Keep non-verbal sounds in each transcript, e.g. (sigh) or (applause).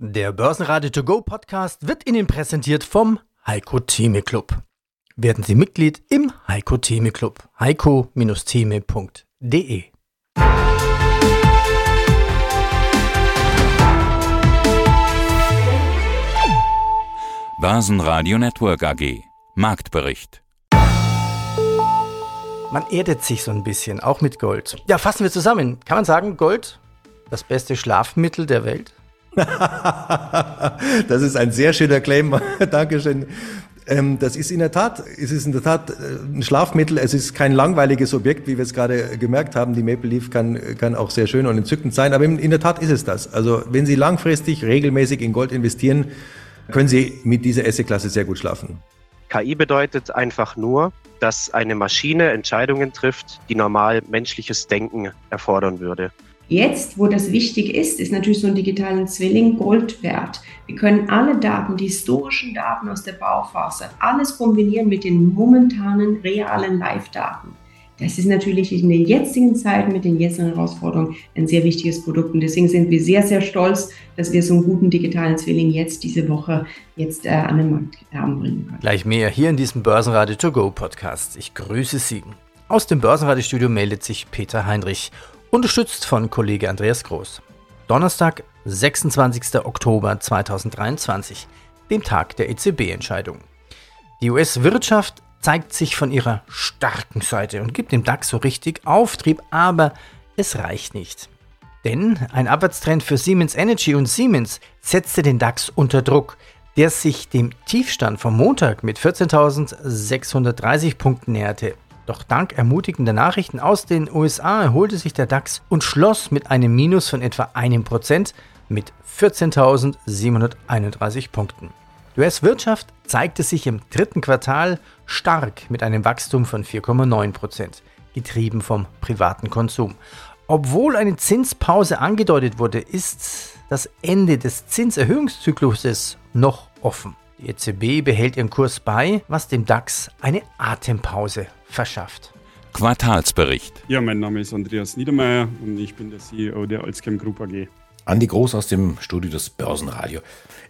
Der Börsenradio To Go Podcast wird Ihnen präsentiert vom Heiko Theme Club. Werden Sie Mitglied im Heiko Theme Club. heiko-theme.de Börsenradio Network AG Marktbericht Man erdet sich so ein bisschen, auch mit Gold. Ja, fassen wir zusammen. Kann man sagen, Gold, das beste Schlafmittel der Welt? (laughs) das ist ein sehr schöner Claim. (laughs) Dankeschön. Ähm, das ist in der Tat, es ist in der Tat äh, ein Schlafmittel. Es ist kein langweiliges Objekt, wie wir es gerade gemerkt haben. Die Maple Leaf kann, kann auch sehr schön und entzückend sein. Aber in der Tat ist es das. Also wenn Sie langfristig regelmäßig in Gold investieren, können Sie mit dieser Asset-Klasse sehr gut schlafen. KI bedeutet einfach nur, dass eine Maschine Entscheidungen trifft, die normal menschliches Denken erfordern würde. Jetzt, wo das wichtig ist, ist natürlich so ein digitalen Zwilling Gold wert. Wir können alle Daten, die historischen Daten aus der Bauphase, alles kombinieren mit den momentanen realen Live-Daten. Das ist natürlich in den jetzigen Zeiten mit den jetzigen Herausforderungen ein sehr wichtiges Produkt. Und deswegen sind wir sehr, sehr stolz, dass wir so einen guten digitalen Zwilling jetzt diese Woche jetzt äh, an den Markt bringen können. Gleich mehr hier in diesem Börsenradio To Go Podcast. Ich grüße Sie. Aus dem Börsenradiostudio meldet sich Peter Heinrich unterstützt von Kollege Andreas Groß. Donnerstag, 26. Oktober 2023, dem Tag der EZB-Entscheidung. Die US-Wirtschaft zeigt sich von ihrer starken Seite und gibt dem DAX so richtig Auftrieb, aber es reicht nicht. Denn ein Abwärtstrend für Siemens Energy und Siemens setzte den DAX unter Druck, der sich dem Tiefstand vom Montag mit 14.630 Punkten näherte. Doch dank ermutigender Nachrichten aus den USA erholte sich der DAX und schloss mit einem Minus von etwa einem Prozent mit 14.731 Punkten. Die US-Wirtschaft zeigte sich im dritten Quartal stark mit einem Wachstum von 4,9 Prozent, getrieben vom privaten Konsum. Obwohl eine Zinspause angedeutet wurde, ist das Ende des Zinserhöhungszykluses noch offen. Die EZB behält ihren Kurs bei, was dem DAX eine Atempause verschafft. Quartalsbericht. Ja, mein Name ist Andreas Niedermeyer und ich bin der CEO der Alzchem Group AG. Andi Groß aus dem Studio des Börsenradio.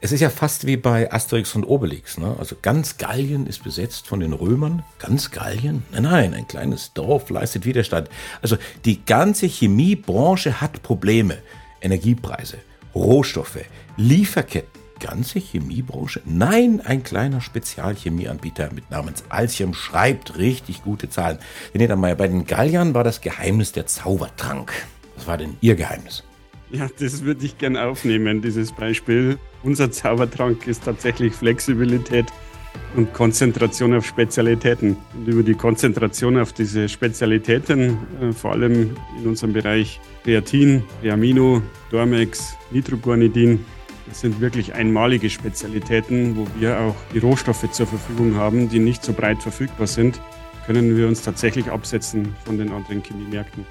Es ist ja fast wie bei Asterix und Obelix. Ne? Also ganz Gallien ist besetzt von den Römern. Ganz Gallien? Nein, nein, ein kleines Dorf leistet Widerstand. Also die ganze Chemiebranche hat Probleme. Energiepreise, Rohstoffe, Lieferketten ganze Chemiebranche? Nein, ein kleiner Spezialchemieanbieter mit Namens Alchem schreibt richtig gute Zahlen. Herr Niedermeyer, bei den Galliern war das Geheimnis der Zaubertrank. Was war denn Ihr Geheimnis? Ja, das würde ich gern aufnehmen, dieses Beispiel. Unser Zaubertrank ist tatsächlich Flexibilität und Konzentration auf Spezialitäten. Und über die Konzentration auf diese Spezialitäten, äh, vor allem in unserem Bereich Kreatin, Reamino, Dormex, Nitroguanidin, das sind wirklich einmalige Spezialitäten, wo wir auch die Rohstoffe zur Verfügung haben, die nicht so breit verfügbar sind, können wir uns tatsächlich absetzen von den anderen Chemiemärkten.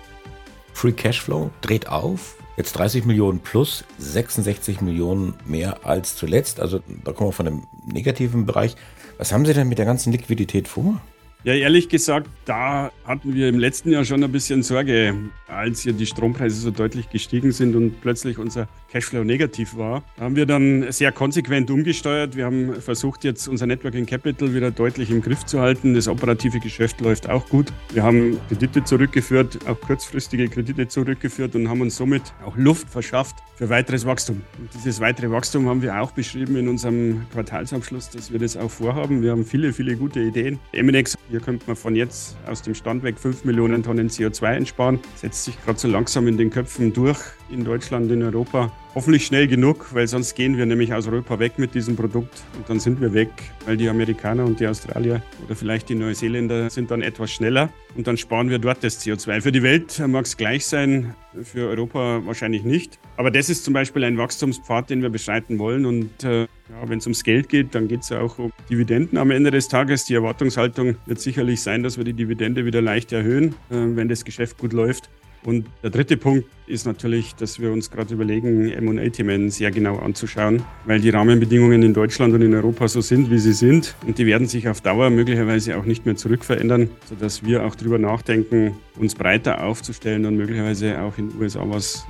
Free Cashflow dreht auf. Jetzt 30 Millionen plus, 66 Millionen mehr als zuletzt. Also da kommen wir von einem negativen Bereich. Was haben Sie denn mit der ganzen Liquidität vor? Ja, ehrlich gesagt, da hatten wir im letzten Jahr schon ein bisschen Sorge, als hier die Strompreise so deutlich gestiegen sind und plötzlich unser Cashflow negativ war. Da haben wir dann sehr konsequent umgesteuert. Wir haben versucht, jetzt unser Networking Capital wieder deutlich im Griff zu halten. Das operative Geschäft läuft auch gut. Wir haben Kredite zurückgeführt, auch kurzfristige Kredite zurückgeführt und haben uns somit auch Luft verschafft für weiteres Wachstum. Und dieses weitere Wachstum haben wir auch beschrieben in unserem Quartalsabschluss, dass wir das auch vorhaben. Wir haben viele, viele gute Ideen. Eminex, hier könnte man von jetzt aus dem Stand weg 5 Millionen Tonnen CO2 einsparen. Setzt sich gerade so langsam in den Köpfen durch in Deutschland, in Europa. Hoffentlich schnell genug, weil sonst gehen wir nämlich aus Europa weg mit diesem Produkt und dann sind wir weg, weil die Amerikaner und die Australier oder vielleicht die Neuseeländer sind dann etwas schneller und dann sparen wir dort das CO2. Für die Welt mag es gleich sein, für Europa wahrscheinlich nicht. Aber das ist zum Beispiel ein Wachstumspfad, den wir beschreiten wollen und äh, ja, wenn es ums Geld geht, dann geht es ja auch um Dividenden am Ende des Tages. Die Erwartungshaltung wird sicherlich sein, dass wir die Dividende wieder leicht erhöhen, äh, wenn das Geschäft gut läuft. Und der dritte Punkt ist natürlich, dass wir uns gerade überlegen, M&A-Themen sehr genau anzuschauen, weil die Rahmenbedingungen in Deutschland und in Europa so sind, wie sie sind. Und die werden sich auf Dauer möglicherweise auch nicht mehr zurückverändern, sodass wir auch darüber nachdenken, uns breiter aufzustellen und möglicherweise auch in den USA was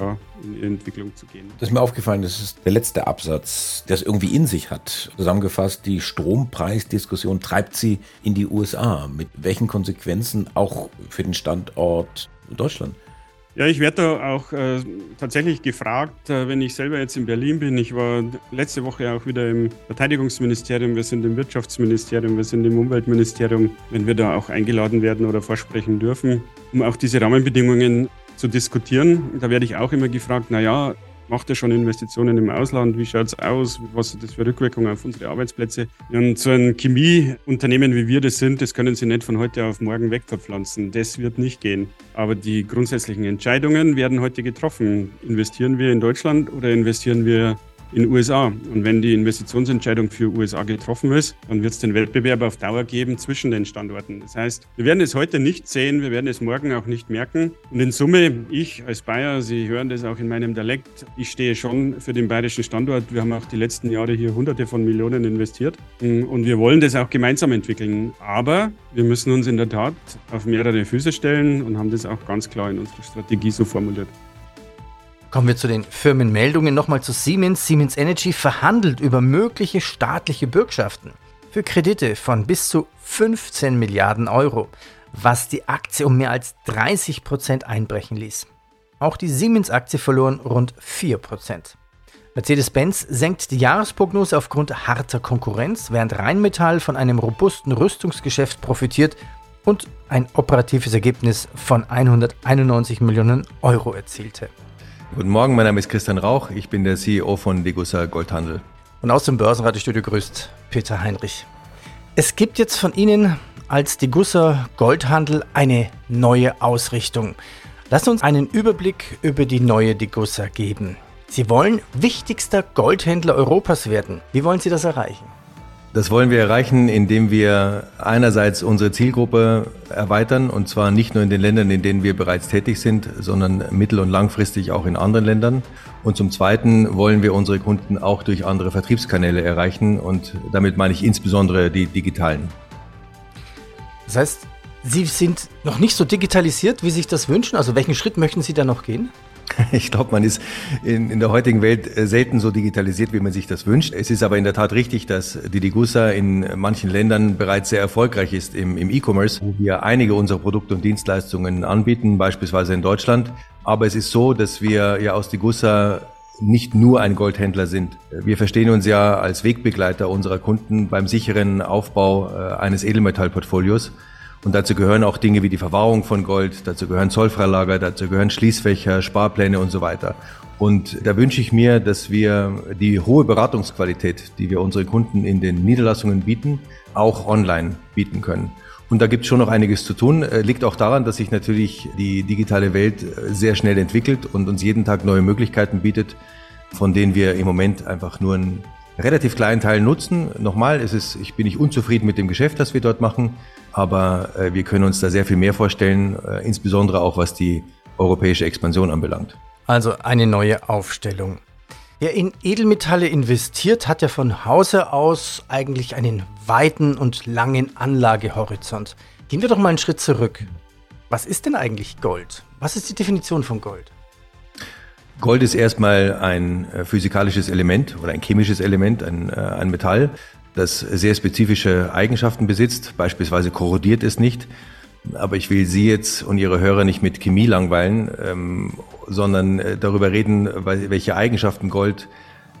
ja, in Entwicklung zu gehen. Das ist mir aufgefallen, das ist der letzte Absatz, der es irgendwie in sich hat. Zusammengefasst, die Strompreisdiskussion treibt sie in die USA. Mit welchen Konsequenzen auch für den Standort Deutschland? Ja, ich werde da auch äh, tatsächlich gefragt, äh, wenn ich selber jetzt in Berlin bin. Ich war letzte Woche auch wieder im Verteidigungsministerium, wir sind im Wirtschaftsministerium, wir sind im Umweltministerium, wenn wir da auch eingeladen werden oder vorsprechen dürfen, um auch diese Rahmenbedingungen zu diskutieren. Da werde ich auch immer gefragt, naja, macht er schon Investitionen im Ausland? Wie schaut es aus? Was hat das für Rückwirkungen auf unsere Arbeitsplätze? Und so ein Chemieunternehmen, wie wir das sind, das können Sie nicht von heute auf morgen wegverpflanzen. Das wird nicht gehen. Aber die grundsätzlichen Entscheidungen werden heute getroffen. Investieren wir in Deutschland oder investieren wir in den USA. Und wenn die Investitionsentscheidung für USA getroffen ist, dann wird es den Wettbewerb auf Dauer geben zwischen den Standorten. Das heißt, wir werden es heute nicht sehen, wir werden es morgen auch nicht merken. Und in Summe, ich als Bayer, Sie hören das auch in meinem Dialekt, ich stehe schon für den bayerischen Standort. Wir haben auch die letzten Jahre hier hunderte von Millionen investiert und wir wollen das auch gemeinsam entwickeln. Aber wir müssen uns in der Tat auf mehrere Füße stellen und haben das auch ganz klar in unserer Strategie so formuliert. Kommen wir zu den Firmenmeldungen nochmal zu Siemens. Siemens Energy verhandelt über mögliche staatliche Bürgschaften für Kredite von bis zu 15 Milliarden Euro, was die Aktie um mehr als 30 Prozent einbrechen ließ. Auch die Siemens-Aktie verloren rund 4 Prozent. Mercedes-Benz senkt die Jahresprognose aufgrund harter Konkurrenz, während Rheinmetall von einem robusten Rüstungsgeschäft profitiert und ein operatives Ergebnis von 191 Millionen Euro erzielte. Guten Morgen, mein Name ist Christian Rauch, ich bin der CEO von Degussa Goldhandel. Und aus dem Börsenradiostudio grüßt Peter Heinrich. Es gibt jetzt von Ihnen als Degussa Goldhandel eine neue Ausrichtung. Lassen uns einen Überblick über die neue Degussa geben. Sie wollen wichtigster Goldhändler Europas werden. Wie wollen Sie das erreichen? Das wollen wir erreichen, indem wir einerseits unsere Zielgruppe erweitern, und zwar nicht nur in den Ländern, in denen wir bereits tätig sind, sondern mittel- und langfristig auch in anderen Ländern. Und zum Zweiten wollen wir unsere Kunden auch durch andere Vertriebskanäle erreichen, und damit meine ich insbesondere die digitalen. Das heißt, Sie sind noch nicht so digitalisiert, wie Sie sich das wünschen? Also welchen Schritt möchten Sie da noch gehen? (laughs) Ich glaube, man ist in, in, der heutigen Welt äh, selten so digitalisiert, wie man sich das wünscht. Es ist aber in der Tat richtig, dass die Digusa in manchen Ländern bereits sehr erfolgreich ist im, im E-Commerce, wo wir einige unserer Produkte und Dienstleistungen anbieten, beispielsweise in Deutschland. Aber es ist so, dass wir ja aus Digusa nicht nur ein Goldhändler sind. Wir verstehen uns ja als Wegbegleiter unserer Kunden beim sicheren Aufbau äh, eines Edelmetallportfolios. Und dazu gehören auch Dinge wie die Verwahrung von Gold, dazu gehören Zollfreilager, dazu gehören Schließfächer, Sparpläne und so weiter. Und da wünsche ich mir, dass wir die hohe Beratungsqualität, die wir unseren Kunden in den Niederlassungen bieten, auch online bieten können. Und da gibt es schon noch einiges zu tun. Äh, liegt auch daran, dass sich natürlich die digitale Welt äh, sehr schnell entwickelt und uns jeden Tag neue Möglichkeiten bietet, von denen wir im Moment einfach nur einen relativ kleinen Teil nutzen. Nochmal, es ist, ich bin nicht unzufrieden mit dem Geschäft, das wir dort machen aber äh, wir können uns da sehr viel mehr vorstellen, äh, insbesondere auch was die europäische Expansion anbelangt. Also eine neue Aufstellung. Wer in Edelmetalle investiert, hat ja von Hause aus eigentlich einen weiten und langen Anlagehorizont. Gehen wir doch mal einen Schritt zurück. Was ist denn eigentlich Gold? Was ist die Definition von Gold? Gold ist erstmal ein äh, physikalisches Element oder ein chemisches Element, ein, äh, ein Metall, das sehr spezifische Eigenschaften besitzt. Beispielsweise korrodiert es nicht. Aber ich will Sie jetzt und Ihre Hörer nicht mit Chemie langweilen, ähm, sondern äh, darüber reden, welche Eigenschaften Gold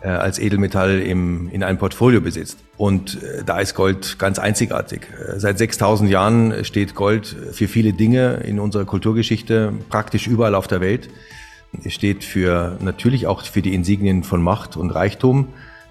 äh, als Edelmetall im, in einem Portfolio besitzt. Und äh, da ist Gold ganz einzigartig. Seit 6000 Jahren steht Gold für viele Dinge in unserer Kulturgeschichte praktisch überall auf der Welt. Es steht für natürlich auch für die Insignien von Macht und Reichtum,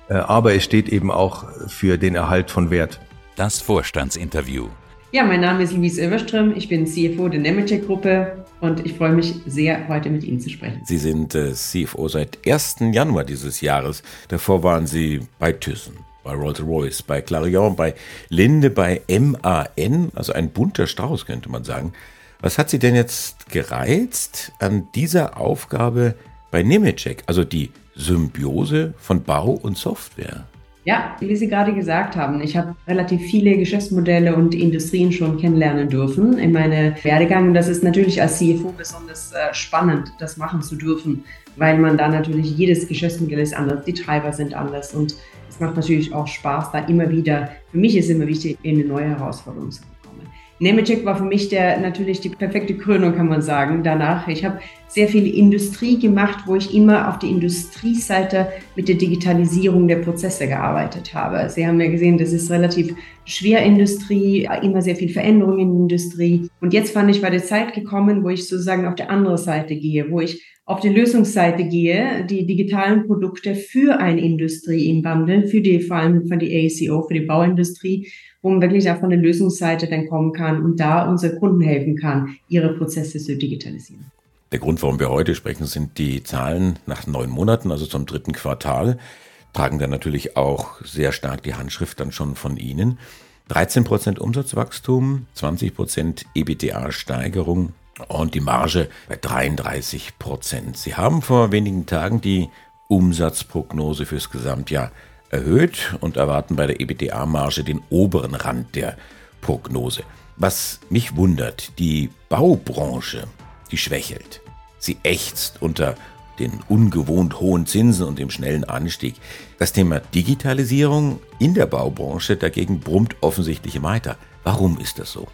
äh, aber es steht eben auch für den Erhalt von Wert. Das Vorstandsinterview. Ja, mein Name ist Luis Överström, ich bin CFO der Nemetschek-Gruppe und ich freue mich sehr, heute mit Ihnen zu sprechen. Sie sind äh, CFO seit 1. Januar dieses Jahres. Davor waren Sie bei Thyssen, bei Rolls-Royce, bei Clarion, bei Linde, bei MAN, also ein bunter Strauß könnte man sagen. Was hat Sie denn jetzt gereizt an dieser Aufgabe bei Nemetschek, also die Symbiose von Bau und Software? Ja, wie Sie gerade gesagt haben, ich habe relativ viele Geschäftsmodelle und Industrien schon kennenlernen dürfen in meiner Werdegang. Und das ist natürlich als CFO besonders äh, spannend, das machen zu dürfen, weil man da natürlich jedes Geschäftsmodell ist anders, die Treiber sind anders und es macht natürlich auch Spaß, da immer wieder, für mich ist immer wichtig, in eine neue Herausforderung zu Nemetschek war für mich der natürlich die perfekte Krönung, kann man sagen. Danach, ich habe sehr viel Industrie gemacht, wo ich immer auf die Industrieseite mit der Digitalisierung der Prozesse gearbeitet habe. Sie haben ja gesehen, das ist relativ schwer Industrie, immer sehr viel Veränderung in der Industrie. Und jetzt fand ich, war die Zeit gekommen, wo ich sozusagen auf der anderen Seite gehe, wo ich auf die Lösungsseite gehe, die digitalen Produkte für eine Industrie in Wandeln, für die, vor allem für die AECO, für die Bauindustrie wo man wirklich auch von der Lösungsseite dann kommen kann und da unsere Kunden helfen kann, ihre Prozesse zu digitalisieren. Der Grund, warum wir heute sprechen, sind die Zahlen nach neun Monaten, also zum dritten Quartal, tragen dann natürlich auch sehr stark die Handschrift dann schon von Ihnen. 13 Prozent Umsatzwachstum, 20 Prozent EBTA-Steigerung und die Marge bei 33 Prozent. Sie haben vor wenigen Tagen die Umsatzprognose fürs Gesamtjahr erhöht und erwarten bei der EBITDA-Marge den oberen Rand der Prognose. Was mich wundert, die Baubranche, die schwächelt. Sie ächzt unter den ungewohnt hohen Zinsen und dem schnellen Anstieg. Das Thema Digitalisierung in der Baubranche dagegen brummt offensichtlich weiter. Warum ist das so?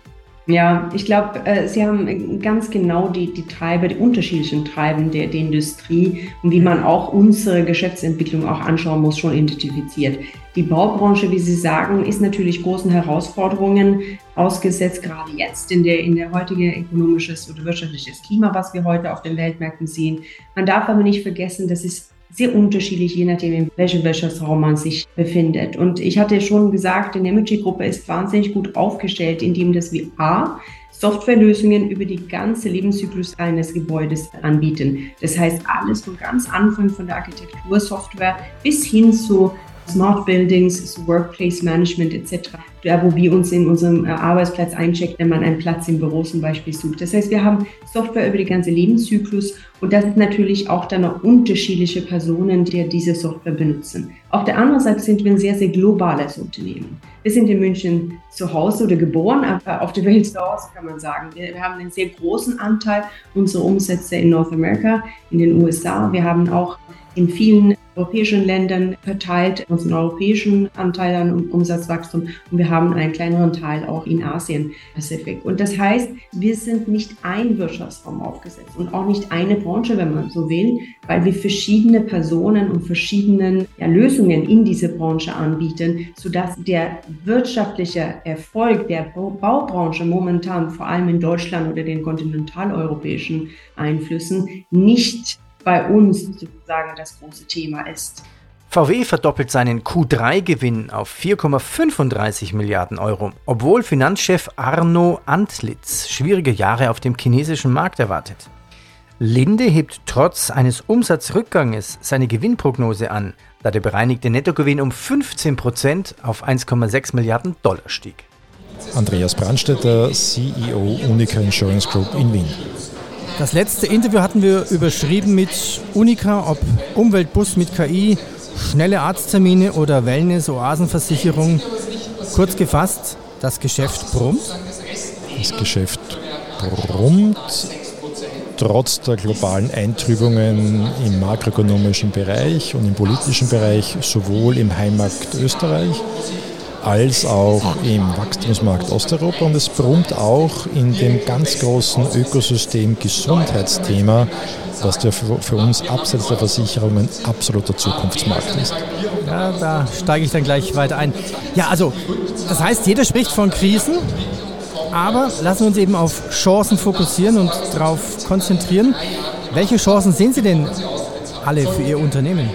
Ja, ich glaube, äh, Sie haben ganz genau die, die Treiber, die unterschiedlichen Treiben der, der Industrie und wie man auch unsere Geschäftsentwicklung auch anschauen muss, schon identifiziert. Die Baubranche, wie Sie sagen, ist natürlich großen Herausforderungen ausgesetzt, gerade jetzt in der, in der heutigen ökonomisches oder wirtschaftliches Klima, was wir heute auf den Weltmärkten sehen. Man darf aber nicht vergessen, dass es sehr unterschiedlich, je nachdem, in welchem Wirtschaftsraum man sich befindet. Und ich hatte schon gesagt, die Nemetschek-Gruppe ist wahnsinnig gut aufgestellt, indem dass wir A, Softwarelösungen über die ganze Lebenszyklus eines Gebäudes anbieten. Das heißt, alles von ganz Anfang von der Architektursoftware bis hin zu Smart Buildings, Workplace Management etc., da wo wir uns in unserem äh, Arbeitsplatz einchecken, wenn man einen Platz im Büro zum Beispiel sucht. Das heißt, wir haben Software über den ganzen Lebenszyklus und das sind natürlich auch dann noch unterschiedliche Personen, die diese Software benutzen. Auf der anderen Seite sind wir ein sehr, sehr globales Unternehmen. Wir sind in München zu Hause oder geboren, aber auf der Welt zu Hause kann man sagen. Wir haben einen sehr großen Anteil unserer Umsätze in North America, in den USA. Wir haben auch in vielen europäischen Ländern verteilt, unseren europäischen Anteil an Umsatzwachstum und wir haben einen kleineren Teil auch in Asien Pazifik. Und das heißt, wir sind nicht ein Wirtschaftsraum aufgesetzt und auch nicht eine Branche, wenn man so will, weil wir verschiedene Personen und verschiedene ja, Lösungen in diese Branche anbieten, sodass der wirtschaftliche Erfolg der Baubranche momentan, vor allem in Deutschland oder den kontinentaleuropäischen Einflüssen, nicht bei uns sozusagen das große Thema ist. VW verdoppelt seinen Q3-Gewinn auf 4,35 Milliarden Euro, obwohl Finanzchef Arno Antlitz schwierige Jahre auf dem chinesischen Markt erwartet. Linde hebt trotz eines Umsatzrückganges seine Gewinnprognose an, da der bereinigte Nettogewinn um 15 Prozent auf 1,6 Milliarden Dollar stieg. Andreas Brandstetter, CEO Unica Insurance Group in Wien. Das letzte Interview hatten wir überschrieben mit Unica, ob Umweltbus mit KI, schnelle Arzttermine oder Wellness-Oasenversicherung. Kurz gefasst, das Geschäft brummt. Das Geschäft brummt trotz der globalen Eintrübungen im makroökonomischen Bereich und im politischen Bereich, sowohl im Heimmarkt Österreich als auch im Wachstumsmarkt Osteuropa und es brummt auch in dem ganz großen Ökosystem Gesundheitsthema, das für uns abseits der Versicherungen absoluter Zukunftsmarkt ist. Ja, da steige ich dann gleich weiter ein. Ja, also das heißt, jeder spricht von Krisen, aber lassen wir uns eben auf Chancen fokussieren und darauf konzentrieren. Welche Chancen sehen Sie denn alle für Ihr Unternehmen?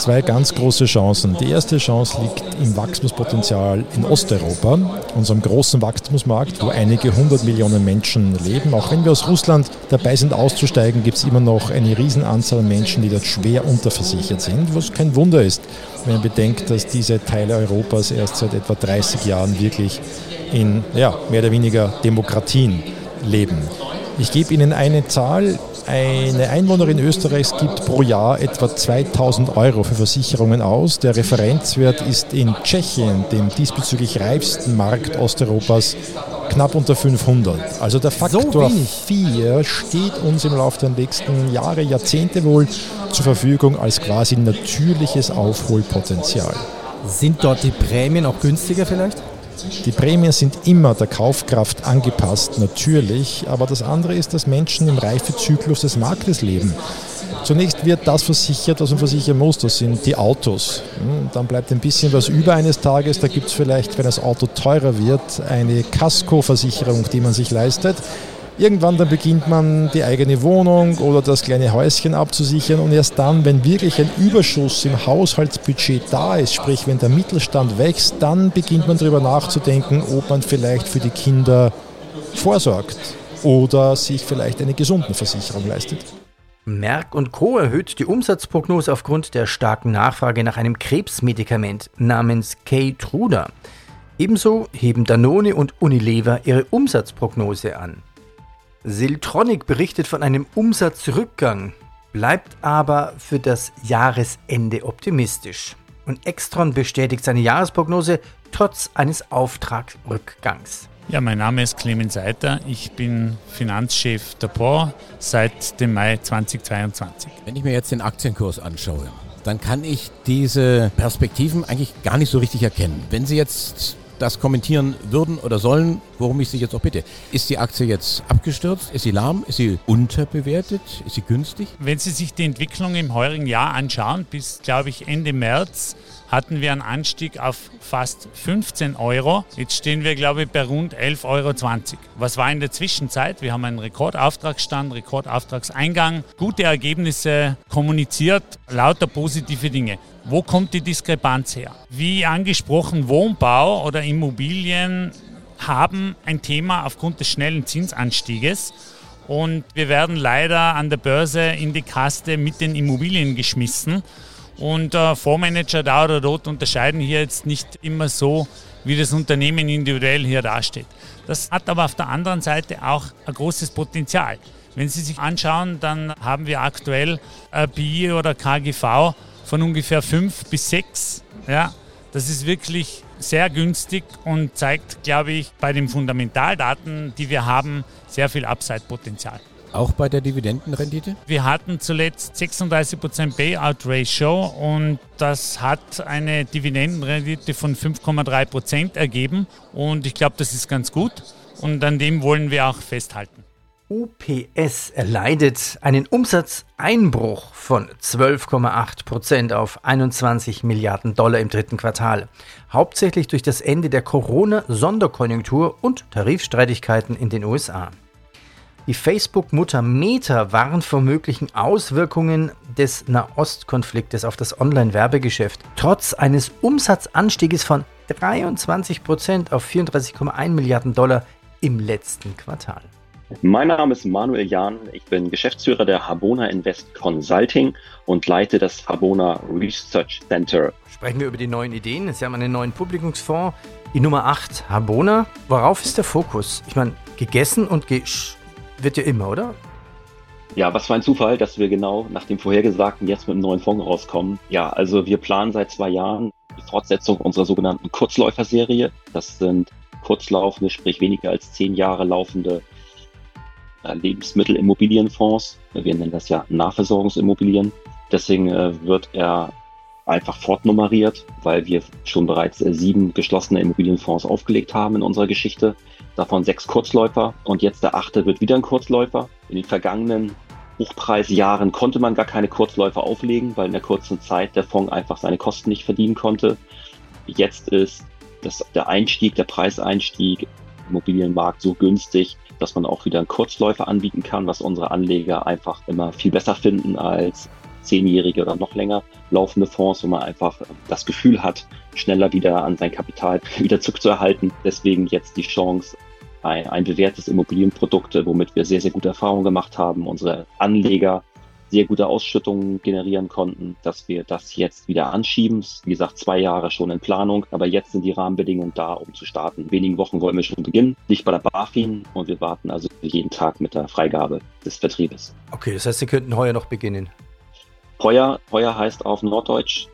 Zwei ganz große Chancen. Die erste Chance liegt im Wachstumspotenzial in Osteuropa, unserem großen Wachstumsmarkt, wo einige hundert Millionen Menschen leben. Auch wenn wir aus Russland dabei sind auszusteigen, gibt es immer noch eine Riesenanzahl an Menschen, die dort schwer unterversichert sind, was kein Wunder ist, wenn man bedenkt, dass diese Teile Europas erst seit etwa 30 Jahren wirklich in ja, mehr oder weniger Demokratien leben. Ich gebe Ihnen eine Zahl. Eine Einwohnerin Österreichs gibt pro Jahr etwa 2000 Euro für Versicherungen aus. Der Referenzwert ist in Tschechien, dem diesbezüglich reifsten Markt Osteuropas, knapp unter 500. Also der Faktor so 4 steht uns im Laufe der nächsten Jahre, Jahrzehnte wohl zur Verfügung als quasi natürliches Aufholpotenzial. Sind dort die Prämien auch günstiger vielleicht? Die Prämien sind immer der Kaufkraft angepasst, natürlich, aber das andere ist, dass Menschen im Reifezyklus des Marktes leben. Zunächst wird das versichert, was man versichern muss, das sind die Autos. Hm, dann bleibt ein bisschen was über eines Tages, da gibt es vielleicht, wenn das Auto teurer wird, eine Kaskoversicherung, die man sich leistet. Irgendwann dann beginnt man die eigene Wohnung oder das kleine Häuschen abzusichern und erst dann, wenn wirklich ein Überschuss im Haushaltsbudget da ist, sprich wenn der Mittelstand wächst, dann beginnt man darüber nachzudenken, ob man vielleicht für die Kinder vorsorgt oder sich vielleicht eine Gesundenversicherung leistet. Merck und Co. erhöht die Umsatzprognose aufgrund der starken Nachfrage nach einem Krebsmedikament namens Keytruda. Ebenso heben Danone und Unilever ihre Umsatzprognose an. Siltronic berichtet von einem Umsatzrückgang, bleibt aber für das Jahresende optimistisch. Und Extron bestätigt seine Jahresprognose trotz eines Auftragsrückgangs. Ja, mein Name ist Clemens Seiter. Ich bin Finanzchef der POR seit dem Mai 2022. Wenn ich mir jetzt den Aktienkurs anschaue, dann kann ich diese Perspektiven eigentlich gar nicht so richtig erkennen. Wenn Sie jetzt das kommentieren würden oder sollen, worum ich Sie jetzt auch bitte. Ist die Aktie jetzt abgestürzt? Ist sie lahm? Ist sie unterbewertet? Ist sie günstig? Wenn Sie sich die Entwicklung im heurigen Jahr anschauen, bis, glaube ich, Ende März hatten wir einen Anstieg auf fast 15 Euro. Jetzt stehen wir, glaube ich, bei rund 11,20 Euro. Was war in der Zwischenzeit? Wir haben einen Rekordauftragsstand, Rekordauftragseingang, gute Ergebnisse kommuniziert, lauter positive Dinge. Wo kommt die Diskrepanz her? Wie angesprochen, Wohnbau oder Immobilien haben ein Thema aufgrund des schnellen Zinsanstieges. Und wir werden leider an der Börse in die Kaste mit den Immobilien geschmissen. Und äh, Fondsmanager da oder dort unterscheiden hier jetzt nicht immer so, wie das Unternehmen individuell hier dasteht. Das hat aber auf der anderen Seite auch ein großes Potenzial. Wenn Sie sich anschauen, dann haben wir aktuell PI oder KGV von ungefähr 5 bis 6. Ja, das ist wirklich sehr günstig und zeigt, glaube ich, bei den Fundamentaldaten, die wir haben, sehr viel Upside-Potenzial. Auch bei der Dividendenrendite? Wir hatten zuletzt 36% Payout Ratio und das hat eine Dividendenrendite von 5,3% ergeben und ich glaube, das ist ganz gut und an dem wollen wir auch festhalten. UPS erleidet einen Umsatzeinbruch von 12,8% auf 21 Milliarden Dollar im dritten Quartal, hauptsächlich durch das Ende der Corona-Sonderkonjunktur und Tarifstreitigkeiten in den USA. Die Facebook-Mutter Meta warnt vor möglichen Auswirkungen des Nahostkonfliktes auf das Online-Werbegeschäft. Trotz eines Umsatzanstieges von 23% auf 34,1 Milliarden Dollar im letzten Quartal. Mein Name ist Manuel Jahn. Ich bin Geschäftsführer der Habona Invest Consulting und leite das Habona Research Center. Sprechen wir über die neuen Ideen. Sie haben einen neuen Publikumsfonds, die Nummer 8, Habona. Worauf ist der Fokus? Ich meine, gegessen und gesch wird ja immer, oder? Ja, was für ein Zufall, dass wir genau nach dem Vorhergesagten jetzt mit einem neuen Fonds rauskommen. Ja, also wir planen seit zwei Jahren die Fortsetzung unserer sogenannten Kurzläuferserie. Das sind kurzlaufende, sprich weniger als zehn Jahre laufende Lebensmittelimmobilienfonds. Wir nennen das ja Nahversorgungsimmobilien. Deswegen äh, wird er einfach fortnummeriert, weil wir schon bereits äh, sieben geschlossene Immobilienfonds aufgelegt haben in unserer Geschichte. Davon sechs Kurzläufer und jetzt der achte wird wieder ein Kurzläufer. In den vergangenen Hochpreisjahren konnte man gar keine Kurzläufer auflegen, weil in der kurzen Zeit der Fonds einfach seine Kosten nicht verdienen konnte. Jetzt ist das, der Einstieg, der Preiseinstieg Immobilienmarkt so günstig, dass man auch wieder einen Kurzläufer anbieten kann, was unsere Anleger einfach immer viel besser finden als zehnjährige oder noch länger laufende Fonds, wo man einfach das Gefühl hat, schneller wieder an sein Kapital wieder zurückzuerhalten. Deswegen jetzt die Chance, ein, ein bewährtes Immobilienprodukt, womit wir sehr, sehr gute Erfahrungen gemacht haben, unsere Anleger sehr gute Ausschüttungen generieren konnten, dass wir das jetzt wieder anschieben. Wie gesagt, zwei Jahre schon in Planung, aber jetzt sind die Rahmenbedingungen da, um zu starten. In wenigen Wochen wollen wir schon beginnen, nicht bei der BaFin und wir warten also jeden Tag mit der Freigabe des Vertriebes. Okay, das heißt, Sie könnten heuer noch beginnen. Heuer, heuer heißt auf Norddeutsch.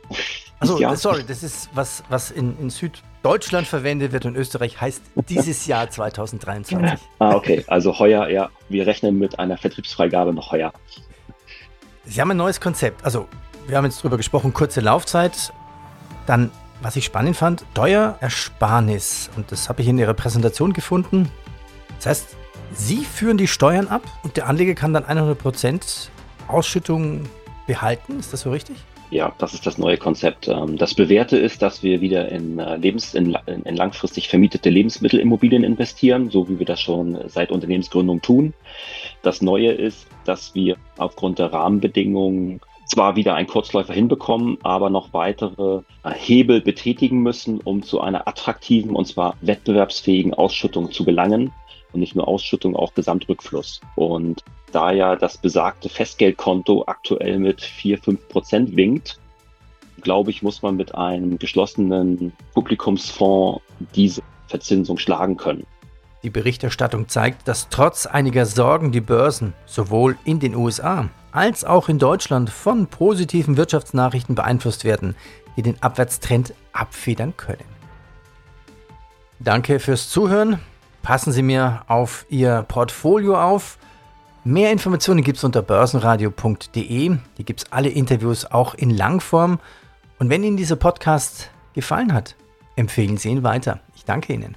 Also, sorry, das ist was, was in, in Süddeutschland verwendet wird und Österreich heißt dieses Jahr 2023. ah, okay. Also heuer, ja, wir rechnen mit einer Vertriebsfreigabe noch heuer. Sie haben ein neues Konzept. Also, wir haben jetzt drüber gesprochen, kurze Laufzeit. Dann, was ich spannend fand, Steuerersparnis. Und das habe ich in Ihrer Präsentation gefunden. Das heißt, Sie führen die Steuern ab und der Anleger kann dann 100% Ausschüttung behalten. Ist das so richtig? Ja, das ist das neue Konzept. Ähm, das Bewährte ist, dass wir wieder in, äh, Lebens-, in, in langfristig vermietete Lebensmittelimmobilien investieren, so wie wir das schon seit Unternehmensgründung tun. Das Neue ist, dass wir aufgrund der Rahmenbedingungen zwar wieder einen Kurzläufer hinbekommen, aber noch weitere äh, Hebel betätigen müssen, um zu einer attraktiven und zwar wettbewerbsfähigen Ausschüttung zu gelangen. Und nicht nur Ausschüttung, auch Gesamtrückfluss. Und da ja das besagte Festgeldkonto aktuell mit 4, 5 Prozent winkt, glaube ich, muss man mit einem geschlossenen Publikumsfonds diese Verzinsung schlagen können. Die Berichterstattung zeigt, dass trotz einiger Sorgen die Börsen sowohl in den USA als auch in Deutschland von positiven Wirtschaftsnachrichten beeinflusst werden, die den Abwärtstrend abfedern können. Danke fürs Zuhören. Passen Sie mir auf Ihr Portfolio auf. Mehr Informationen gibt es unter börsenradio.de. Hier gibt es alle Interviews auch in Langform. Und wenn Ihnen dieser Podcast gefallen hat, empfehlen Sie ihn weiter. Ich danke Ihnen.